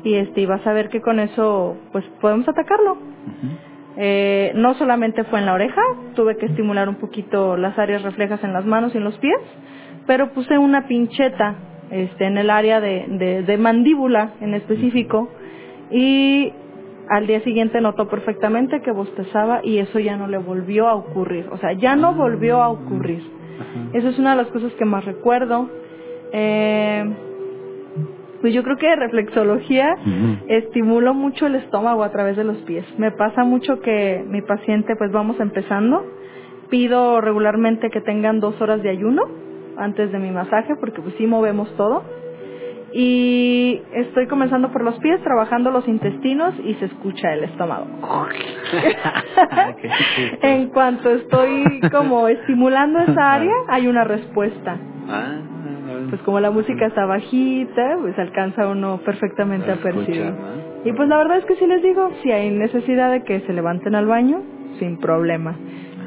y este y vas a ver que con eso pues podemos atacarlo. Eh, no solamente fue en la oreja, tuve que estimular un poquito las áreas reflejas en las manos y en los pies, pero puse una pincheta este, en el área de, de, de mandíbula en específico y al día siguiente notó perfectamente que bostezaba y eso ya no le volvió a ocurrir, o sea, ya no volvió a ocurrir. Esa es una de las cosas que más recuerdo. Eh, pues yo creo que de reflexología estimulo mucho el estómago a través de los pies. Me pasa mucho que mi paciente, pues vamos empezando, pido regularmente que tengan dos horas de ayuno antes de mi masaje porque pues sí movemos todo. Y estoy comenzando por los pies, trabajando los intestinos y se escucha el estómago. en cuanto estoy como estimulando esa área, hay una respuesta. Ah, Pues como la música está bajita, pues alcanza uno perfectamente a percibir. Y pues la verdad es que sí les digo, si hay necesidad de que se levanten al baño, sin problema.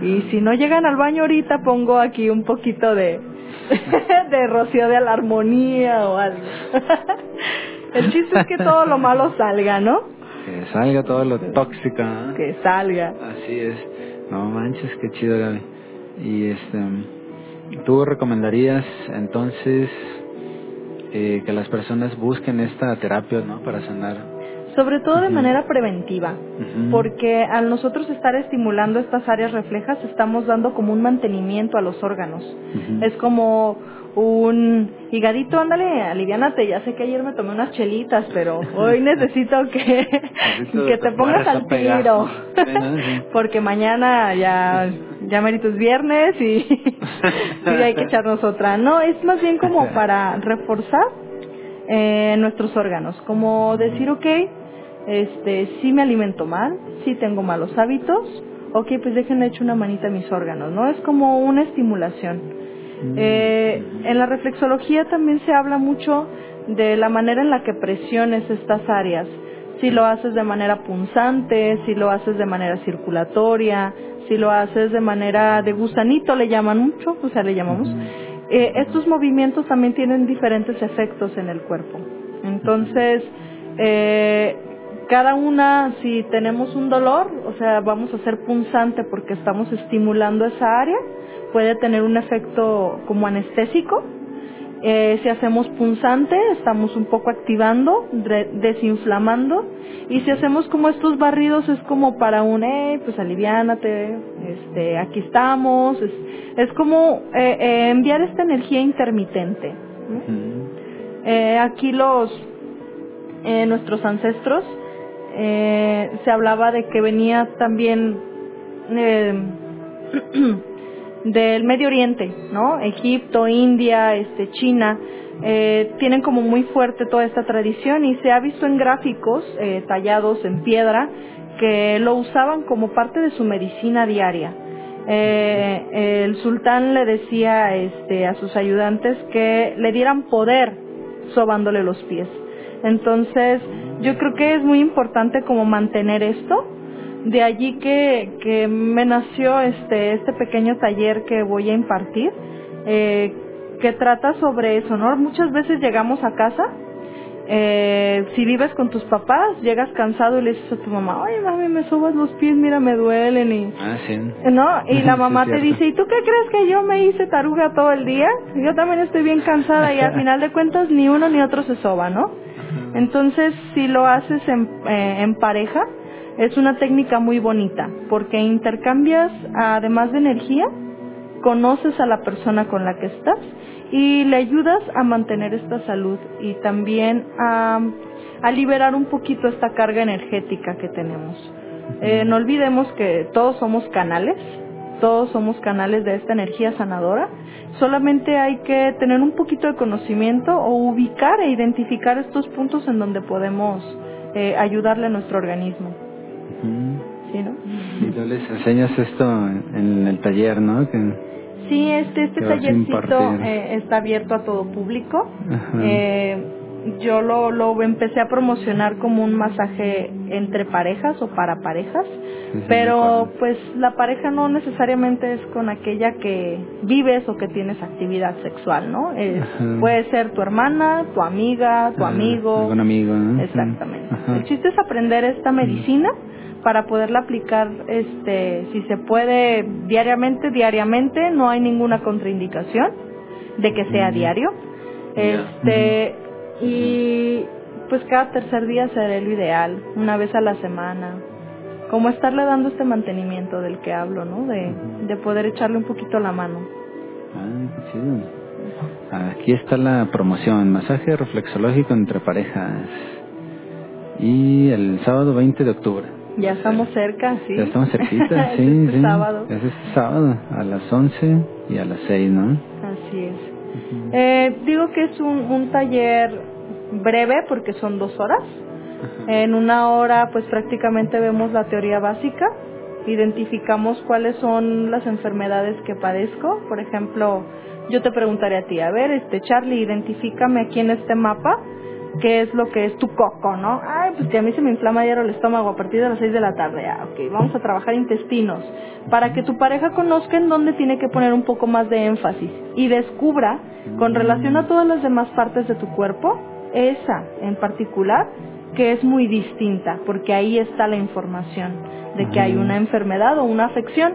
Y si no llegan al baño ahorita, pongo aquí un poquito de, de rocío de la armonía o algo. El chiste es que todo lo malo salga, ¿no? Que salga todo lo tóxico. ¿no? Que salga. Así es. No manches, qué chido, Gaby. Y este, ¿tú recomendarías entonces eh, que las personas busquen esta terapia, ¿no? Para sanar. Sobre todo de manera preventiva, porque al nosotros estar estimulando estas áreas reflejas, estamos dando como un mantenimiento a los órganos. Es como un higadito, ándale, aliviánate, ya sé que ayer me tomé unas chelitas, pero hoy necesito que, que te pongas al tiro. Porque mañana ya, ya merito es viernes y, y hay que echarnos otra. No, es más bien como para reforzar eh, nuestros órganos, como decir, ok, este, sí me alimento mal, sí tengo malos hábitos, ok, pues déjenle echar una manita a mis órganos, ¿no? Es como una estimulación. Eh, en la reflexología también se habla mucho de la manera en la que presiones estas áreas. Si lo haces de manera punzante, si lo haces de manera circulatoria, si lo haces de manera de gusanito, le llaman mucho, o sea, le llamamos. Eh, estos movimientos también tienen diferentes efectos en el cuerpo. Entonces, eh, cada una, si tenemos un dolor, o sea, vamos a hacer punzante porque estamos estimulando esa área, puede tener un efecto como anestésico. Eh, si hacemos punzante, estamos un poco activando, desinflamando. Y si hacemos como estos barridos, es como para un, eh, pues aliviánate, este, aquí estamos. Es, es como eh, eh, enviar esta energía intermitente. aquí los eh, nuestros ancestros eh, se hablaba de que venía también eh, del Medio Oriente, ¿no? Egipto, India, este, China, eh, tienen como muy fuerte toda esta tradición y se ha visto en gráficos tallados en piedra que lo usaban como parte de su medicina diaria. El sultán le decía este, a sus ayudantes que le dieran poder sobándole los pies. Entonces, yo creo que es muy importante como mantener esto. De allí que, que me nació este, este pequeño taller que voy a impartir, eh, que trata sobre eso, ¿no? Muchas veces llegamos a casa, eh, si vives con tus papás, llegas cansado y le dices a tu mamá, oye mami, me sobas los pies, mira, me duelen y... Ah, sí. ¿No? Y la mamá te dice, ¿y tú qué crees que yo me hice taruga todo el día? Yo también estoy bien cansada y al final de cuentas ni uno ni otro se soba, ¿no? Entonces, si lo haces en, eh, en pareja, es una técnica muy bonita porque intercambias, además de energía, conoces a la persona con la que estás y le ayudas a mantener esta salud y también a, a liberar un poquito esta carga energética que tenemos. Eh, no olvidemos que todos somos canales, todos somos canales de esta energía sanadora, solamente hay que tener un poquito de conocimiento o ubicar e identificar estos puntos en donde podemos eh, ayudarle a nuestro organismo. ¿Sí, no? Y tú les enseñas esto en el taller, ¿no? Que, Sí, este, este tallercito eh, está abierto a todo público. Eh, yo lo, lo empecé a promocionar como un masaje entre parejas o para parejas, sí, pero pues la pareja no necesariamente es con aquella que vives o que tienes actividad sexual, ¿no? Es- puede ser tu hermana, tu amiga, tu amigo. algún amigo, ¿no? Exactamente. Ajá. El chiste es aprender esta medicina para poderla aplicar, este, si se puede diariamente, diariamente, no hay ninguna contraindicación de que sea diario. Este, y pues cada tercer día será lo ideal, una vez a la semana. Como estarle dando este mantenimiento del que hablo, ¿no? De, de poder echarle un poquito la mano. Ah, qué chido. Aquí está la promoción, masaje reflexológico entre parejas. Y el sábado 20 de octubre. Ya estamos cerca, sí. Ya estamos cerquita, sí, este sí. sábado. Es este sábado, a las 11 y a las 6, ¿no? Así es. Eh, digo que es un, un taller breve porque son dos horas. En una hora pues prácticamente vemos la teoría básica, identificamos cuáles son las enfermedades que padezco. Por ejemplo, yo te preguntaré a ti, a ver, este Charlie, identifícame aquí en este mapa qué es lo que es tu coco, ¿no? Ay, pues que a mí se me inflama ayer el estómago a partir de las 6 de la tarde. Ah, ok, vamos a trabajar intestinos. Para que tu pareja conozca en dónde tiene que poner un poco más de énfasis y descubra, con relación a todas las demás partes de tu cuerpo, esa en particular, que es muy distinta, porque ahí está la información de que hay una enfermedad o una afección.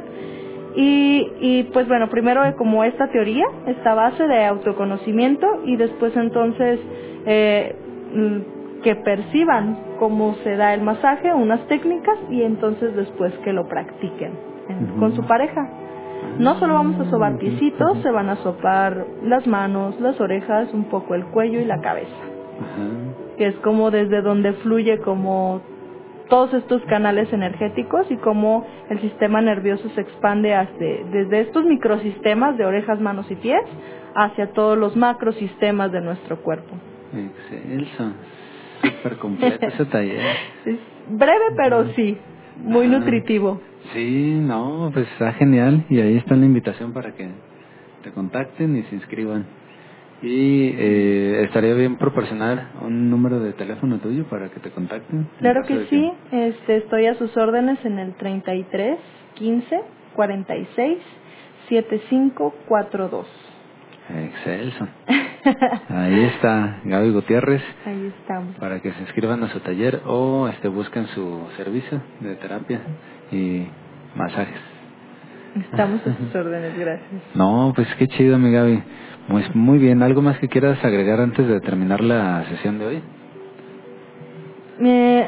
Y, y pues bueno, primero eh, como esta teoría, esta base de autoconocimiento y después entonces eh, mm, que perciban cómo se da el masaje, unas técnicas y entonces después que lo practiquen en- con su pareja. No solo vamos a sobar piecitos, se van a sopar las manos, las orejas, un poco el cuello y la cabeza. Que es como desde donde fluye como todos estos canales energéticos y cómo el sistema nervioso se expande hasta, desde estos microsistemas de orejas, manos y pies hacia todos los macrosistemas de nuestro cuerpo. Excelso. Súper completo ese taller. Es breve pero sí, muy Ajá. nutritivo. Sí, no, pues está genial. Y ahí está la invitación para que te contacten y se inscriban. Y eh, estaría bien proporcionar un número de teléfono tuyo para que te contacten. en Claro que sí, este, estoy a sus órdenes en el 33 15 46 75 42. Excelso. Ahí está Gaby Gutiérrez Ahí estamos. para que se inscriban a su taller o este busquen su servicio de terapia y masajes. Estamos a sus órdenes, gracias. No, pues qué chido, mi Gaby. Pues muy bien. ¿Algo más que quieras agregar antes de terminar la sesión de hoy? Eh,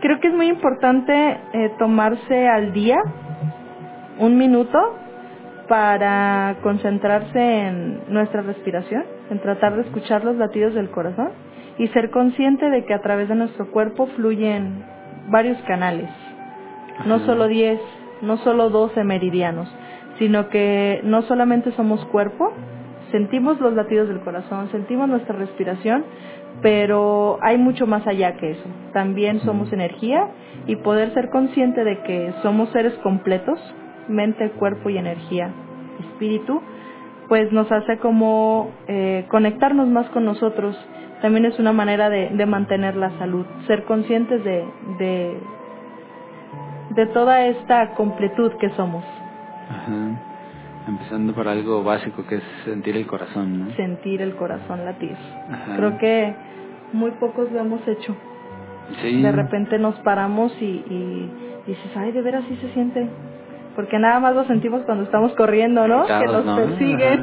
creo que es muy importante eh, tomarse al día un minuto para concentrarse en nuestra respiración, en tratar de escuchar los latidos del corazón y ser consciente de que a través de nuestro cuerpo fluyen varios canales, no solo 10, no solo 12 meridianos, sino que no solamente somos cuerpo, sentimos los latidos del corazón, sentimos nuestra respiración, pero hay mucho más allá que eso. También somos energía y poder ser consciente de que somos seres completos, mente, cuerpo y energía, espíritu, pues nos hace como eh, conectarnos más con nosotros. También es una manera de, de mantener la salud, ser conscientes de, de, de toda esta completud que somos, Ajá. Empezando por algo básico que es sentir el corazón, ¿no? sentir el corazón latir. Ajá. Creo que muy pocos lo hemos hecho. Sí. De repente nos paramos y, y dices, ay, de veras sí se siente. Porque nada más lo sentimos cuando estamos corriendo, ¿no? que Sentados, nos ¿no? persiguen.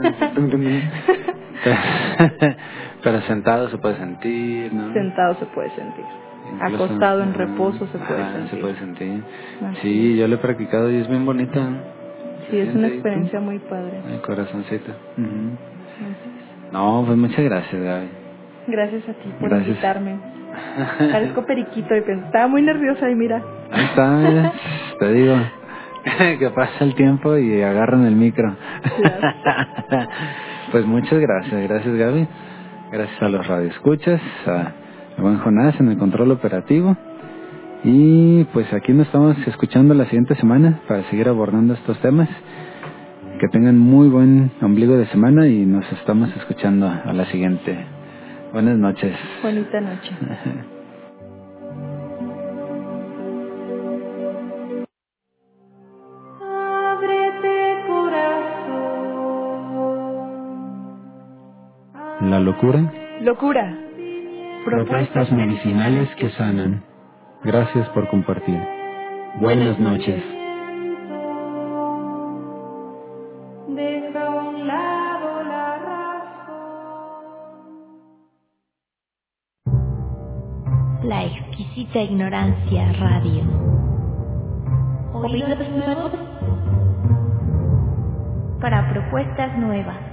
Pero sentado se puede sentir, ¿no? Sentado se puede sentir. Incluso, Acostado en reposo se puede ajá, sentir. se puede sentir. Así Sí, yo lo he practicado y es bien bonita. Sí, es una experiencia muy padre. El corazoncito. Ujú. No, pues muchas gracias, Gaby. Gracias a ti por Gracias. invitarme. Parezco periquito y pensé, estaba muy nerviosa y mira. Ahí está, mira, te digo. que pasa el tiempo y agarran el micro. pues muchas gracias, gracias Gaby. Gracias a los radioescuchas, a buen Jonás en el control operativo. Y pues aquí nos estamos escuchando la siguiente semana para seguir abordando estos temas. Que tengan muy buen ombligo de semana y nos estamos escuchando a la siguiente. Buenas noches. Bonita noche. La locura, Locura. propuestas medicinales que sanan. Gracias por compartir. Buenas noches. Deja a un lado la razón. La exquisita ignorancia radio. Oídos nuevos para propuestas nuevas.